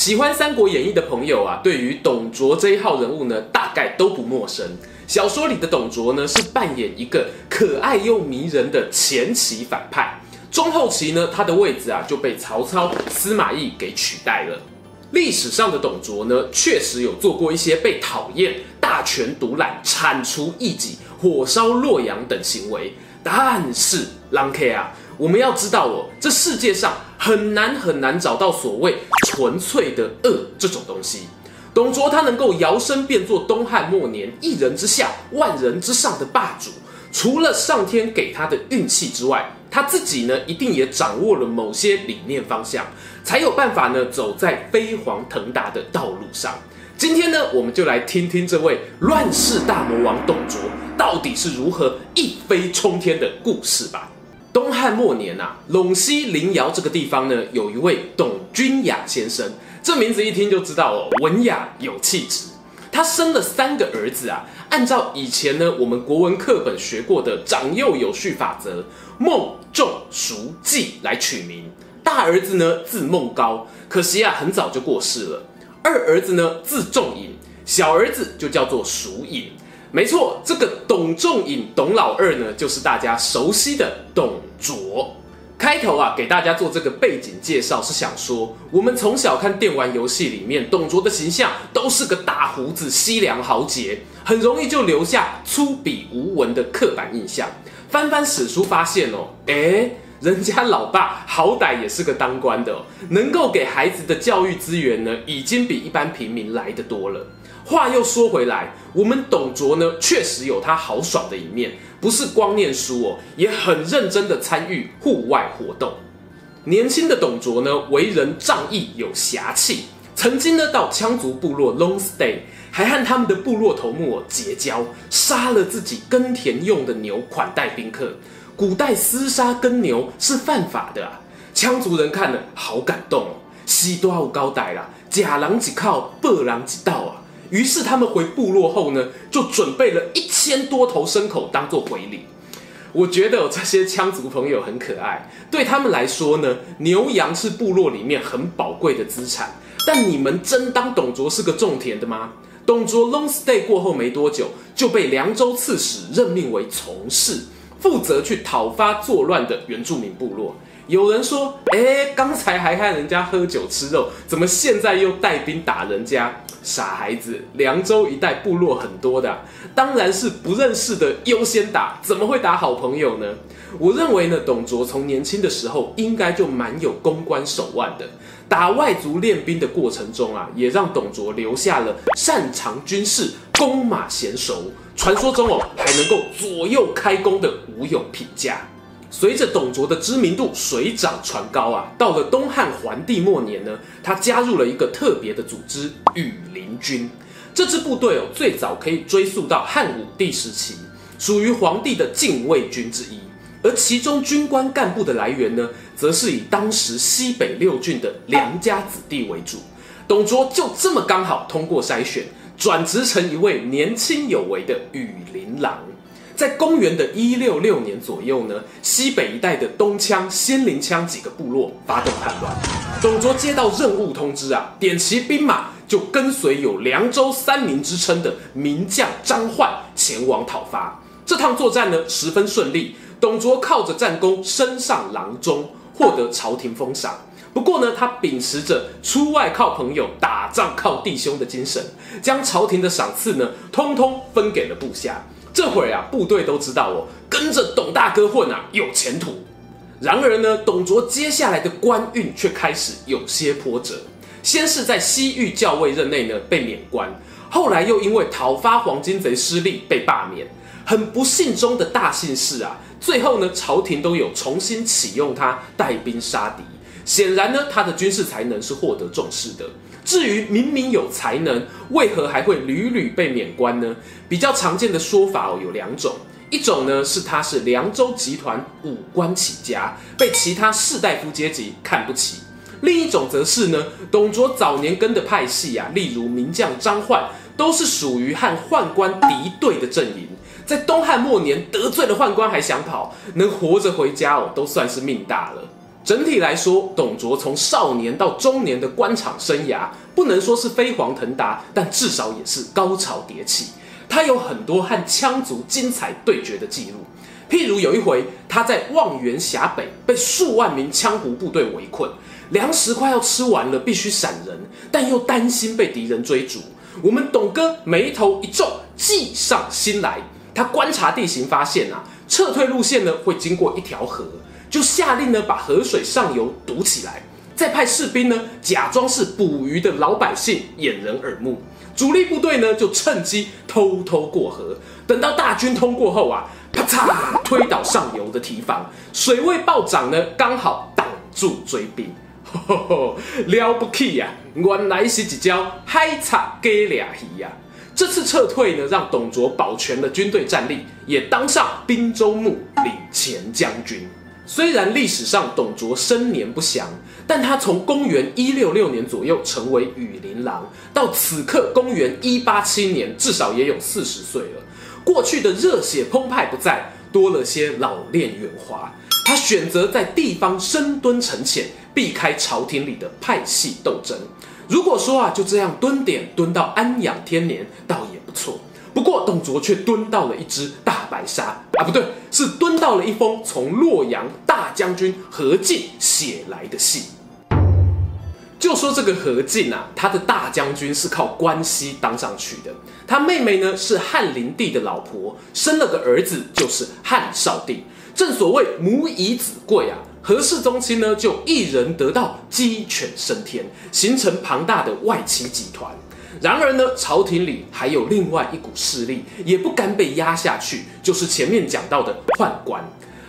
喜欢《三国演义》的朋友啊，对于董卓这一号人物呢，大概都不陌生。小说里的董卓呢，是扮演一个可爱又迷人的前期反派。中后期呢，他的位置啊就被曹操、司马懿给取代了。历史上的董卓呢，确实有做过一些被讨厌、大权独揽、铲除异己、火烧洛阳等行为。但是，狼 K 啊。我们要知道哦，这世界上很难很难找到所谓纯粹的恶这种东西。董卓他能够摇身变作东汉末年一人之下万人之上的霸主，除了上天给他的运气之外，他自己呢一定也掌握了某些理念方向，才有办法呢走在飞黄腾达的道路上。今天呢，我们就来听听这位乱世大魔王董卓到底是如何一飞冲天的故事吧。东汉末年啊，陇西临洮这个地方呢，有一位董君雅先生，这名字一听就知道哦，文雅有气质。他生了三个儿子啊，按照以前呢我们国文课本学过的长幼有序法则，孟、仲、叔、季来取名。大儿子呢字孟高，可惜啊很早就过世了。二儿子呢字仲颖，小儿子就叫做叔颖。没错，这个董仲颖，董老二呢，就是大家熟悉的董卓。开头啊，给大家做这个背景介绍，是想说，我们从小看电玩游戏里面，董卓的形象都是个大胡子、西凉豪杰，很容易就留下粗鄙无文的刻板印象。翻翻史书发现哦，诶，人家老爸好歹也是个当官的，能够给孩子的教育资源呢，已经比一般平民来得多了。话又说回来，我们董卓呢，确实有他豪爽的一面，不是光念书哦，也很认真的参与户外活动。年轻的董卓呢，为人仗义有侠气，曾经呢到羌族部落 long stay，还和他们的部落头目结交，杀了自己耕田用的牛款待宾客。古代厮杀耕牛是犯法的啊，羌族人看了好感动哦，西多好高歹啦，假狼几靠，背狼几道啊。于是他们回部落后呢，就准备了一千多头牲口当做回礼。我觉得这些羌族朋友很可爱，对他们来说呢，牛羊是部落里面很宝贵的资产。但你们真当董卓是个种田的吗？董卓 long stay 过后没多久，就被凉州刺史任命为从事，负责去讨伐作乱的原住民部落。有人说，哎，刚才还和人家喝酒吃肉，怎么现在又带兵打人家？傻孩子，凉州一带部落很多的啊，当然是不认识的优先打，怎么会打好朋友呢？我认为呢，董卓从年轻的时候应该就蛮有公关手腕的，打外族练兵的过程中啊，也让董卓留下了擅长军事、弓马娴熟，传说中哦还能够左右开弓的武勇评价。随着董卓的知名度水涨船高啊，到了东汉桓帝末年呢，他加入了一个特别的组织——羽林军。这支部队哦，最早可以追溯到汉武帝时期，属于皇帝的禁卫军之一。而其中军官干部的来源呢，则是以当时西北六郡的良家子弟为主。董卓就这么刚好通过筛选，转职成一位年轻有为的羽林郎。在公元的一六六年左右呢，西北一带的东羌、仙灵羌几个部落发动叛乱。董卓接到任务通知啊，点齐兵马就跟随有凉州三名之称的名将张奂前往讨伐。这趟作战呢十分顺利，董卓靠着战功升上郎中，获得朝廷封赏。不过呢，他秉持着出外靠朋友，打仗靠弟兄的精神，将朝廷的赏赐呢通通分给了部下。这会儿啊，部队都知道哦，跟着董大哥混啊，有前途。然而呢，董卓接下来的官运却开始有些波折。先是在西域校尉任内呢被免官，后来又因为讨伐黄巾贼失利被罢免。很不幸中的大幸事啊，最后呢，朝廷都有重新启用他带兵杀敌，显然呢，他的军事才能是获得重视的。至于明明有才能，为何还会屡屡被免官呢？比较常见的说法哦有两种，一种呢是他是凉州集团武官起家，被其他士大夫阶级看不起；另一种则是呢，董卓早年跟的派系啊，例如名将张奂，都是属于和宦官敌对的阵营。在东汉末年得罪了宦官还想跑，能活着回家哦，都算是命大了。整体来说，董卓从少年到中年的官场生涯，不能说是飞黄腾达，但至少也是高潮迭起。他有很多和羌族精彩对决的记录，譬如有一回，他在望源峡北被数万名羌胡部队围困，粮食快要吃完了，必须闪人，但又担心被敌人追逐。我们董哥眉头一皱，计上心来。他观察地形，发现啊，撤退路线呢会经过一条河，就下令呢把河水上游堵起来，再派士兵呢假装是捕鱼的老百姓掩人耳目，主力部队呢就趁机偷偷过河，等到大军通过后啊，啪嚓推倒上游的堤防，水位暴涨呢，刚好挡住追兵，了不起呀、啊！原来是一招海贼假掠鱼呀。这次撤退呢，让董卓保全了军队战力，也当上滨州牧领前将军。虽然历史上董卓生年不详，但他从公元一六六年左右成为羽林郎，到此刻公元一八七年，至少也有四十岁了。过去的热血澎湃不再，多了些老练圆滑。他选择在地方深蹲沉潜，避开朝廷里的派系斗争。如果说啊，就这样蹲点蹲到安养天年，倒也不错。不过董卓却蹲到了一只大白鲨啊，不对，是蹲到了一封从洛阳大将军何进写来的信。就说这个何进啊，他的大将军是靠关系当上去的。他妹妹呢是汉灵帝的老婆，生了个儿子，就是汉少帝。正所谓母以子贵啊。何氏宗亲呢，就一人得道，鸡犬升天，形成庞大的外戚集团。然而呢，朝廷里还有另外一股势力，也不甘被压下去，就是前面讲到的宦官。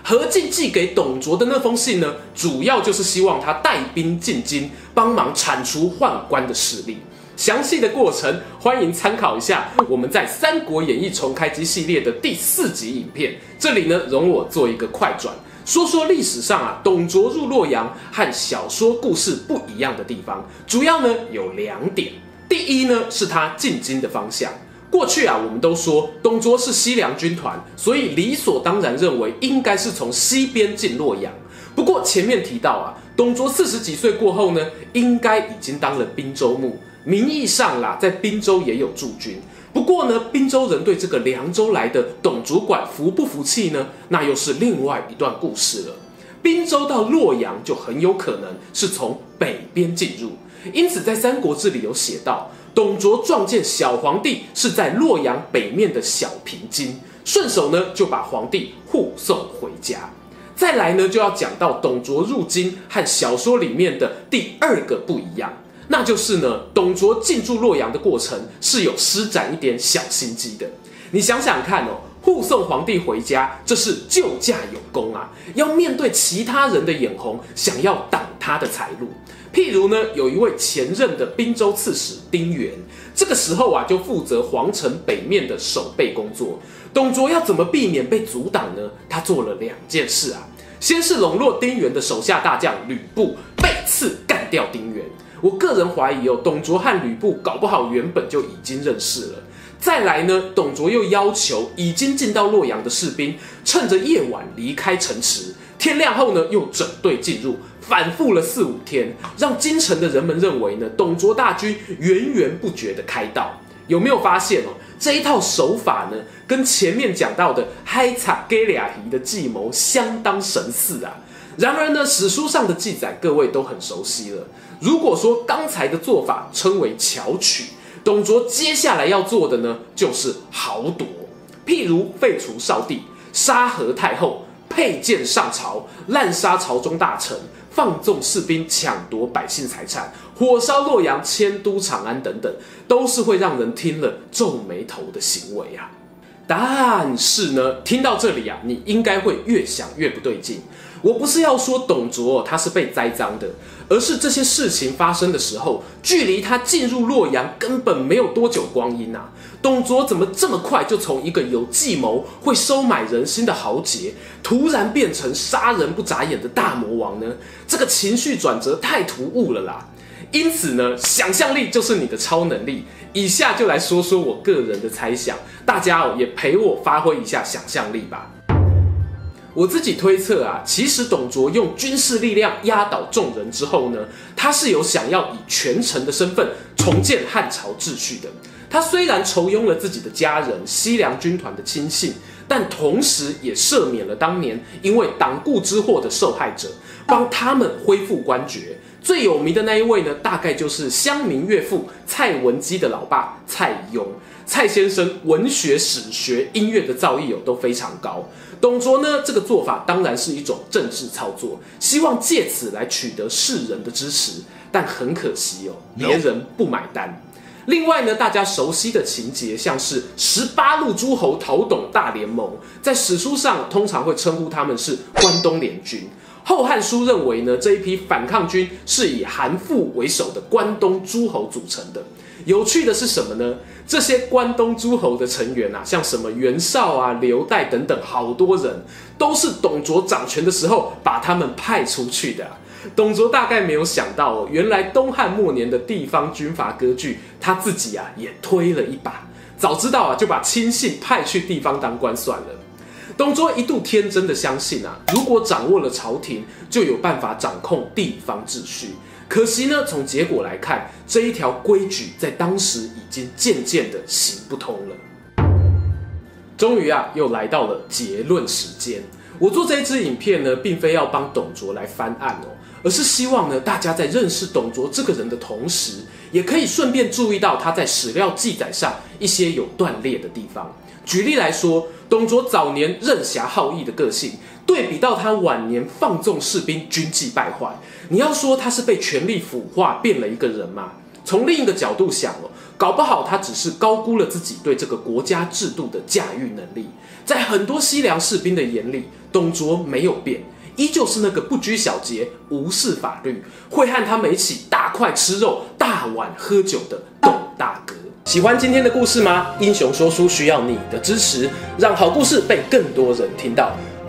何进寄给董卓的那封信呢，主要就是希望他带兵进京，帮忙铲除宦官的势力。详细的过程，欢迎参考一下我们在《三国演义重开机》系列的第四集影片。这里呢，容我做一个快转。说说历史上啊，董卓入洛阳和小说故事不一样的地方，主要呢有两点。第一呢是他进京的方向。过去啊，我们都说董卓是西凉军团，所以理所当然认为应该是从西边进洛阳。不过前面提到啊，董卓四十几岁过后呢，应该已经当了滨州牧，名义上啦，在滨州也有驻军。不过呢，滨州人对这个凉州来的董主管服不服气呢？那又是另外一段故事了。滨州到洛阳就很有可能是从北边进入，因此在《三国志》里有写到，董卓撞见小皇帝是在洛阳北面的小平津，顺手呢就把皇帝护送回家。再来呢，就要讲到董卓入京和小说里面的第二个不一样。那就是呢，董卓进驻洛阳的过程是有施展一点小心机的。你想想看哦，护送皇帝回家，这是救驾有功啊，要面对其他人的眼红，想要挡他的财路。譬如呢，有一位前任的滨州刺史丁原，这个时候啊，就负责皇城北面的守备工作。董卓要怎么避免被阻挡呢？他做了两件事啊，先是笼络丁原的手下大将吕布，背刺干掉丁原。我个人怀疑哦，董卓和吕布搞不好原本就已经认识了。再来呢，董卓又要求已经进到洛阳的士兵，趁着夜晚离开城池，天亮后呢又整队进入，反复了四五天，让京城的人们认为呢，董卓大军源源不绝的开道。有没有发现哦？这一套手法呢，跟前面讲到的海贼假掠鱼的计谋相当神似啊。然而呢，史书上的记载各位都很熟悉了。如果说刚才的做法称为巧取，董卓接下来要做的呢，就是豪夺。譬如废除少帝，杀何太后，佩剑上朝，滥杀朝中大臣，放纵士兵抢夺百姓财产，火烧洛阳，迁都长安等等，都是会让人听了皱眉头的行为啊。但是呢，听到这里啊，你应该会越想越不对劲。我不是要说董卓他是被栽赃的，而是这些事情发生的时候，距离他进入洛阳根本没有多久光阴啊！董卓怎么这么快就从一个有计谋、会收买人心的豪杰，突然变成杀人不眨眼的大魔王呢？这个情绪转折太突兀了啦！因此呢，想象力就是你的超能力。以下就来说说我个人的猜想，大家哦也陪我发挥一下想象力吧。我自己推测啊，其实董卓用军事力量压倒众人之后呢，他是有想要以权臣的身份重建汉朝秩序的。他虽然酬庸了自己的家人、西凉军团的亲信，但同时也赦免了当年因为党锢之祸的受害者，帮他们恢复官爵。最有名的那一位呢，大概就是乡民岳父蔡文姬的老爸蔡邕。蔡先生文学史学、音乐的造诣哦都非常高。董卓呢，这个做法当然是一种政治操作，希望借此来取得世人的支持。但很可惜哦，别人不买单。另外呢，大家熟悉的情节，像是十八路诸侯讨董大联盟，在史书上通常会称呼他们是关东联军。《后汉书》认为呢，这一批反抗军是以韩馥为首的关东诸侯组成的。有趣的是什么呢？这些关东诸侯的成员啊，像什么袁绍啊、刘岱等等，好多人都是董卓掌权的时候把他们派出去的。董卓大概没有想到哦，原来东汉末年的地方军阀割据，他自己啊也推了一把。早知道啊，就把亲信派去地方当官算了。董卓一度天真的相信啊，如果掌握了朝廷，就有办法掌控地方秩序。可惜呢，从结果来看，这一条规矩在当时已经渐渐的行不通了。终于啊，又来到了结论时间。我做这一支影片呢，并非要帮董卓来翻案哦，而是希望呢，大家在认识董卓这个人的同时，也可以顺便注意到他在史料记载上一些有断裂的地方。举例来说，董卓早年任侠好义的个性，对比到他晚年放纵士兵、军纪败坏，你要说他是被权力腐化变了一个人吗？从另一个角度想哦，搞不好他只是高估了自己对这个国家制度的驾驭能力。在很多西凉士兵的眼里，董卓没有变，依旧是那个不拘小节、无视法律、会和他们一起大块吃肉、大碗喝酒的董大哥。喜欢今天的故事吗？英雄说书需要你的支持，让好故事被更多人听到。